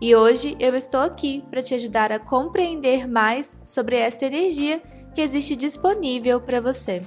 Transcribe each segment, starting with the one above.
E hoje eu estou aqui para te ajudar a compreender mais sobre essa energia que existe disponível para você.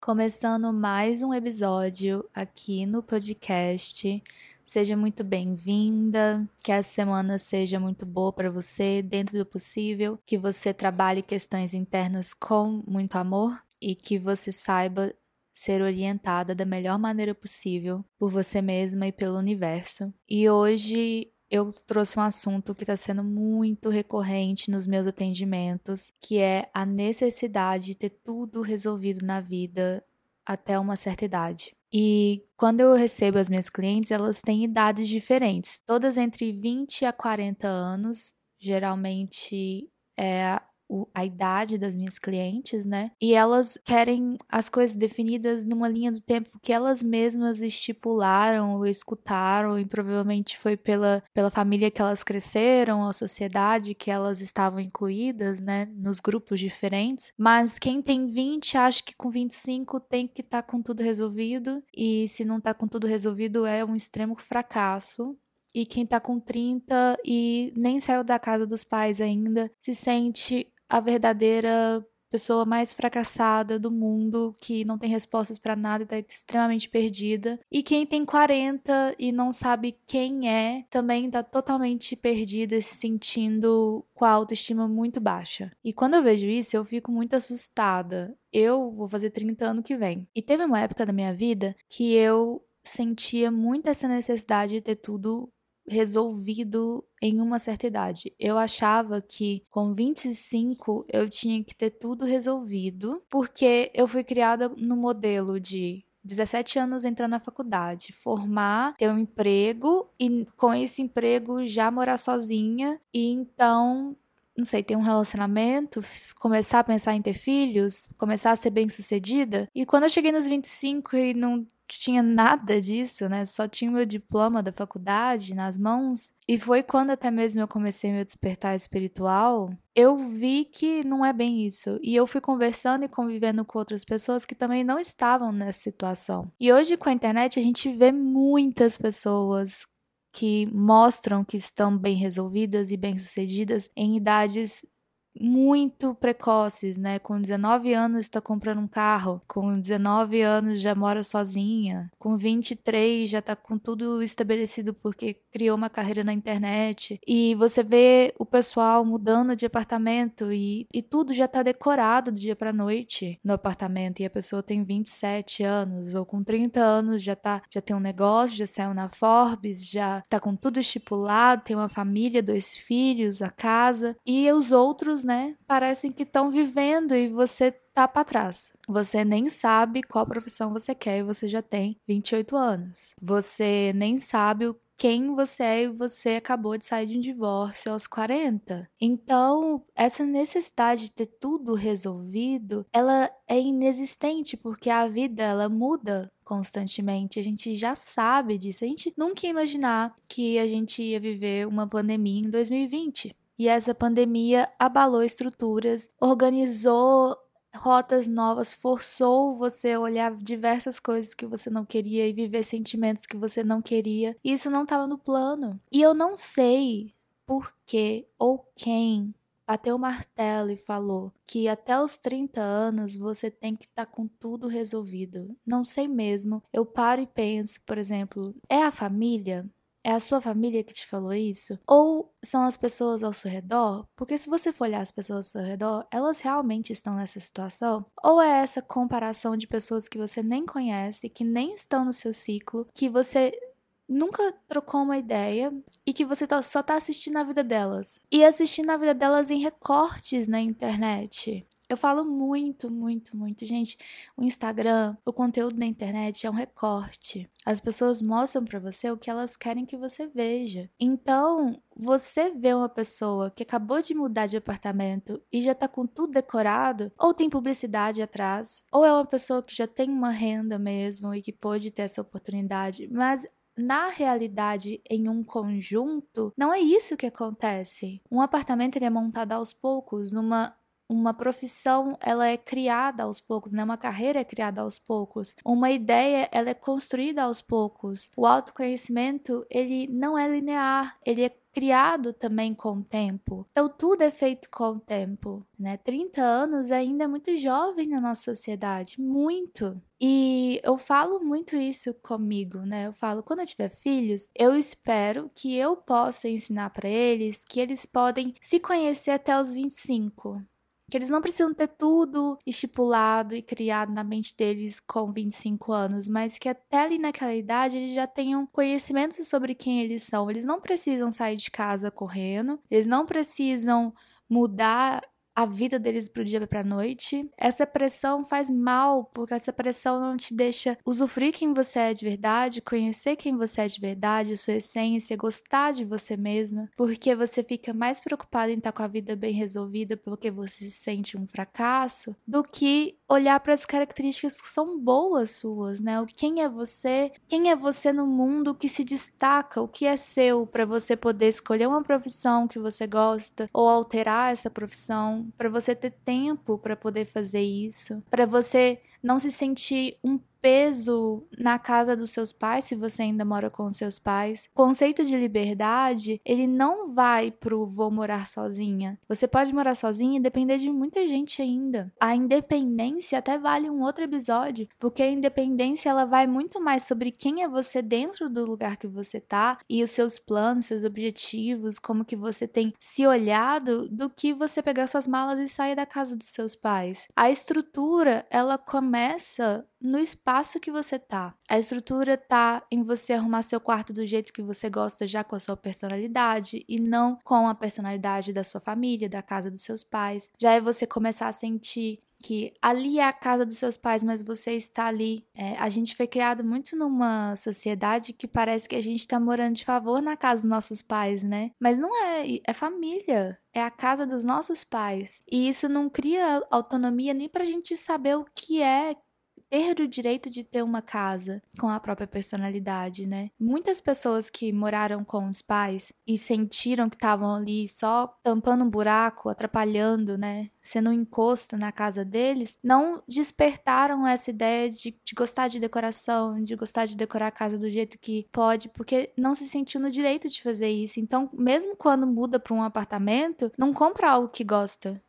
Começando mais um episódio aqui no podcast. Seja muito bem-vinda, que a semana seja muito boa para você, dentro do possível, que você trabalhe questões internas com muito amor e que você saiba ser orientada da melhor maneira possível por você mesma e pelo universo. E hoje eu trouxe um assunto que está sendo muito recorrente nos meus atendimentos, que é a necessidade de ter tudo resolvido na vida até uma certa idade. E quando eu recebo as minhas clientes, elas têm idades diferentes, todas entre 20 a 40 anos, geralmente é o, a idade das minhas clientes, né? E elas querem as coisas definidas numa linha do tempo que elas mesmas estipularam ou escutaram, e provavelmente foi pela, pela família que elas cresceram, a sociedade que elas estavam incluídas, né? Nos grupos diferentes. Mas quem tem 20 acha que com 25 tem que estar tá com tudo resolvido, e se não tá com tudo resolvido é um extremo fracasso e quem tá com 30 e nem saiu da casa dos pais ainda se sente a verdadeira pessoa mais fracassada do mundo, que não tem respostas para nada e tá extremamente perdida. E quem tem 40 e não sabe quem é, também tá totalmente perdida, se sentindo com a autoestima muito baixa. E quando eu vejo isso, eu fico muito assustada. Eu vou fazer 30 anos que vem. E teve uma época da minha vida que eu sentia muito essa necessidade de ter tudo resolvido em uma certa idade. Eu achava que com 25 eu tinha que ter tudo resolvido, porque eu fui criada no modelo de 17 anos entrar na faculdade, formar, ter um emprego e com esse emprego já morar sozinha e então não sei, ter um relacionamento, começar a pensar em ter filhos, começar a ser bem-sucedida. E quando eu cheguei nos 25 e não tinha nada disso, né? Só tinha o meu diploma da faculdade nas mãos. E foi quando até mesmo eu comecei meu despertar espiritual, eu vi que não é bem isso. E eu fui conversando e convivendo com outras pessoas que também não estavam nessa situação. E hoje com a internet a gente vê muitas pessoas que mostram que estão bem resolvidas e bem-sucedidas em idades muito precoces, né? Com 19 anos está comprando um carro, com 19 anos já mora sozinha, com 23 já está com tudo estabelecido porque criou uma carreira na internet. E você vê o pessoal mudando de apartamento e, e tudo já está decorado do dia para noite no apartamento e a pessoa tem 27 anos ou com 30 anos já tá já tem um negócio, já saiu na Forbes, já tá com tudo estipulado, tem uma família, dois filhos, a casa e os outros né, parecem que estão vivendo e você tá para trás. Você nem sabe qual profissão você quer e você já tem 28 anos. Você nem sabe quem você é e você acabou de sair de um divórcio aos 40. Então, essa necessidade de ter tudo resolvido, ela é inexistente porque a vida ela muda constantemente. A gente já sabe disso. A gente nunca ia imaginar que a gente ia viver uma pandemia em 2020. E essa pandemia abalou estruturas, organizou rotas novas, forçou você a olhar diversas coisas que você não queria e viver sentimentos que você não queria. E isso não estava no plano. E eu não sei por que ou quem bateu o martelo e falou que até os 30 anos você tem que estar tá com tudo resolvido. Não sei mesmo. Eu paro e penso, por exemplo, é a família? É a sua família que te falou isso? Ou são as pessoas ao seu redor? Porque se você for olhar as pessoas ao seu redor, elas realmente estão nessa situação? Ou é essa comparação de pessoas que você nem conhece, que nem estão no seu ciclo, que você nunca trocou uma ideia e que você tá, só tá assistindo a vida delas. E assistindo a vida delas em recortes na internet. Eu falo muito, muito, muito. Gente, o Instagram, o conteúdo na internet é um recorte. As pessoas mostram para você o que elas querem que você veja. Então, você vê uma pessoa que acabou de mudar de apartamento e já tá com tudo decorado, ou tem publicidade atrás, ou é uma pessoa que já tem uma renda mesmo e que pode ter essa oportunidade, mas na realidade, em um conjunto, não é isso que acontece. Um apartamento ele é montado aos poucos, numa uma profissão ela é criada aos poucos, né? Uma carreira é criada aos poucos. Uma ideia ela é construída aos poucos. O autoconhecimento ele não é linear, ele é criado também com o tempo. Então tudo é feito com o tempo, né? 30 anos ainda é muito jovem na nossa sociedade, muito. E eu falo muito isso comigo, né? Eu falo, quando eu tiver filhos, eu espero que eu possa ensinar para eles que eles podem se conhecer até os 25 que eles não precisam ter tudo estipulado e criado na mente deles com 25 anos, mas que até ali naquela idade eles já tenham conhecimento sobre quem eles são. Eles não precisam sair de casa correndo, eles não precisam mudar a vida deles pro dia pra noite. Essa pressão faz mal, porque essa pressão não te deixa usufruir quem você é de verdade, conhecer quem você é de verdade, sua essência, gostar de você mesma, porque você fica mais preocupado em estar com a vida bem resolvida porque você se sente um fracasso, do que olhar para as características que são boas suas, né? Quem é você? Quem é você no mundo que se destaca? O que é seu para você poder escolher uma profissão que você gosta ou alterar essa profissão, para você ter tempo para poder fazer isso, para você não se sentir um peso na casa dos seus pais, se você ainda mora com seus pais. O conceito de liberdade, ele não vai pro vou morar sozinha. Você pode morar sozinha e depender de muita gente ainda. A independência até vale um outro episódio, porque a independência ela vai muito mais sobre quem é você dentro do lugar que você tá e os seus planos, seus objetivos, como que você tem se olhado, do que você pegar suas malas e sair da casa dos seus pais. A estrutura, ela começa no espaço que você tá. A estrutura tá em você arrumar seu quarto do jeito que você gosta, já com a sua personalidade e não com a personalidade da sua família, da casa dos seus pais. Já é você começar a sentir que ali é a casa dos seus pais, mas você está ali. É, a gente foi criado muito numa sociedade que parece que a gente está morando de favor na casa dos nossos pais, né? Mas não é, é família. É a casa dos nossos pais. E isso não cria autonomia nem pra gente saber o que é ter o direito de ter uma casa com a própria personalidade, né? Muitas pessoas que moraram com os pais e sentiram que estavam ali só tampando um buraco, atrapalhando, né? Sendo um encosto na casa deles, não despertaram essa ideia de, de gostar de decoração, de gostar de decorar a casa do jeito que pode, porque não se sentiu no direito de fazer isso. Então, mesmo quando muda para um apartamento, não compra algo que gosta,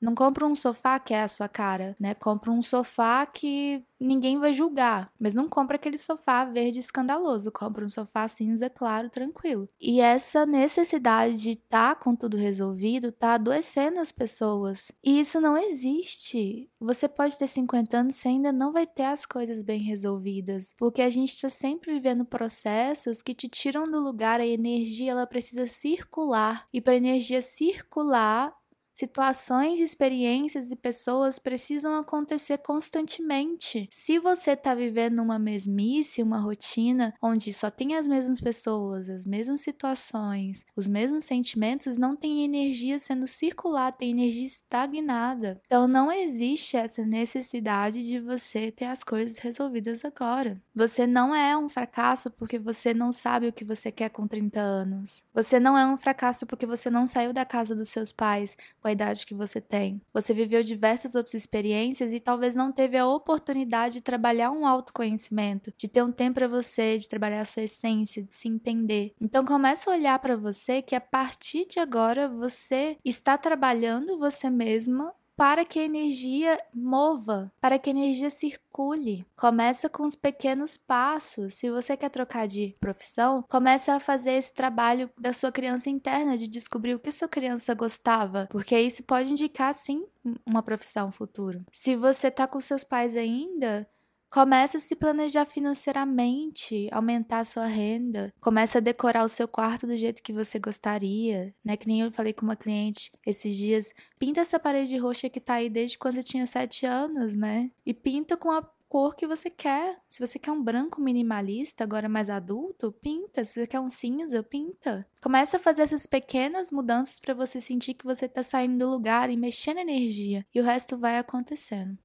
não compra um sofá que é a sua cara, né? Compra um sofá que ninguém vai julgar, mas não compra aquele sofá verde escandaloso, compra um sofá cinza claro, tranquilo. E essa necessidade de estar tá com tudo resolvido tá adoecendo as pessoas. E isso não existe. Você pode ter 50 anos e ainda não vai ter as coisas bem resolvidas, porque a gente está sempre vivendo processos que te tiram do lugar, a energia ela precisa circular. E para energia circular, Situações, experiências e pessoas precisam acontecer constantemente. Se você está vivendo uma mesmice, uma rotina onde só tem as mesmas pessoas, as mesmas situações, os mesmos sentimentos, não tem energia sendo circulada, tem energia estagnada. Então não existe essa necessidade de você ter as coisas resolvidas agora. Você não é um fracasso porque você não sabe o que você quer com 30 anos. Você não é um fracasso porque você não saiu da casa dos seus pais com a idade que você tem. Você viveu diversas outras experiências e talvez não teve a oportunidade de trabalhar um autoconhecimento, de ter um tempo para você, de trabalhar a sua essência, de se entender. Então começa a olhar para você que a partir de agora você está trabalhando você mesma para que a energia mova, para que a energia circule. Começa com os pequenos passos. Se você quer trocar de profissão, começa a fazer esse trabalho da sua criança interna de descobrir o que sua criança gostava, porque isso pode indicar sim uma profissão futuro. Se você tá com seus pais ainda, Comece a se planejar financeiramente, aumentar a sua renda. Comece a decorar o seu quarto do jeito que você gostaria, né? Que nem eu falei com uma cliente esses dias. Pinta essa parede roxa que tá aí desde quando você tinha sete anos, né? E pinta com a cor que você quer. Se você quer um branco minimalista, agora mais adulto, pinta. Se você quer um cinza, pinta. Começa a fazer essas pequenas mudanças para você sentir que você tá saindo do lugar e mexendo energia. E o resto vai acontecendo.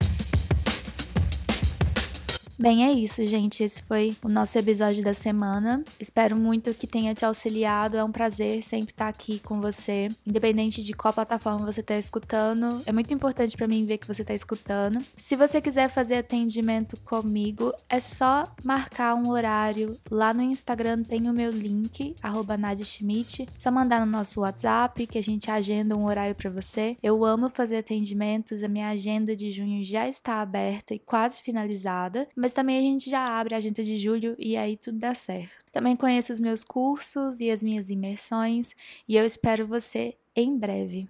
Bem, é isso, gente. Esse foi o nosso episódio da semana. Espero muito que tenha te auxiliado. É um prazer sempre estar aqui com você, independente de qual plataforma você está escutando. É muito importante para mim ver que você está escutando. Se você quiser fazer atendimento comigo, é só marcar um horário. Lá no Instagram tem o meu link, @nadischmidt. Só mandar no nosso WhatsApp que a gente agenda um horário para você. Eu amo fazer atendimentos. A minha agenda de junho já está aberta e quase finalizada, mas mas também a gente já abre a agenda de julho e aí tudo dá certo. Também conheço os meus cursos e as minhas imersões e eu espero você em breve.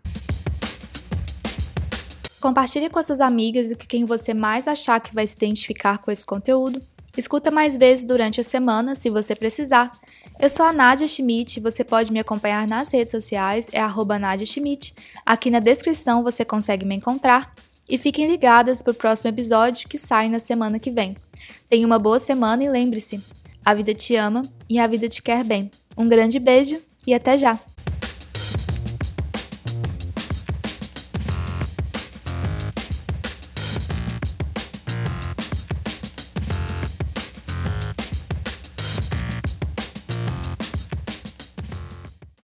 Compartilhe com suas amigas e com quem você mais achar que vai se identificar com esse conteúdo. Escuta mais vezes durante a semana, se você precisar. Eu sou a Nadia Schmidt, você pode me acompanhar nas redes sociais, é arroba Nadia Schmidt. Aqui na descrição você consegue me encontrar. E fiquem ligadas para o próximo episódio que sai na semana que vem. Tenha uma boa semana e lembre-se: a vida te ama e a vida te quer bem. Um grande beijo e até já!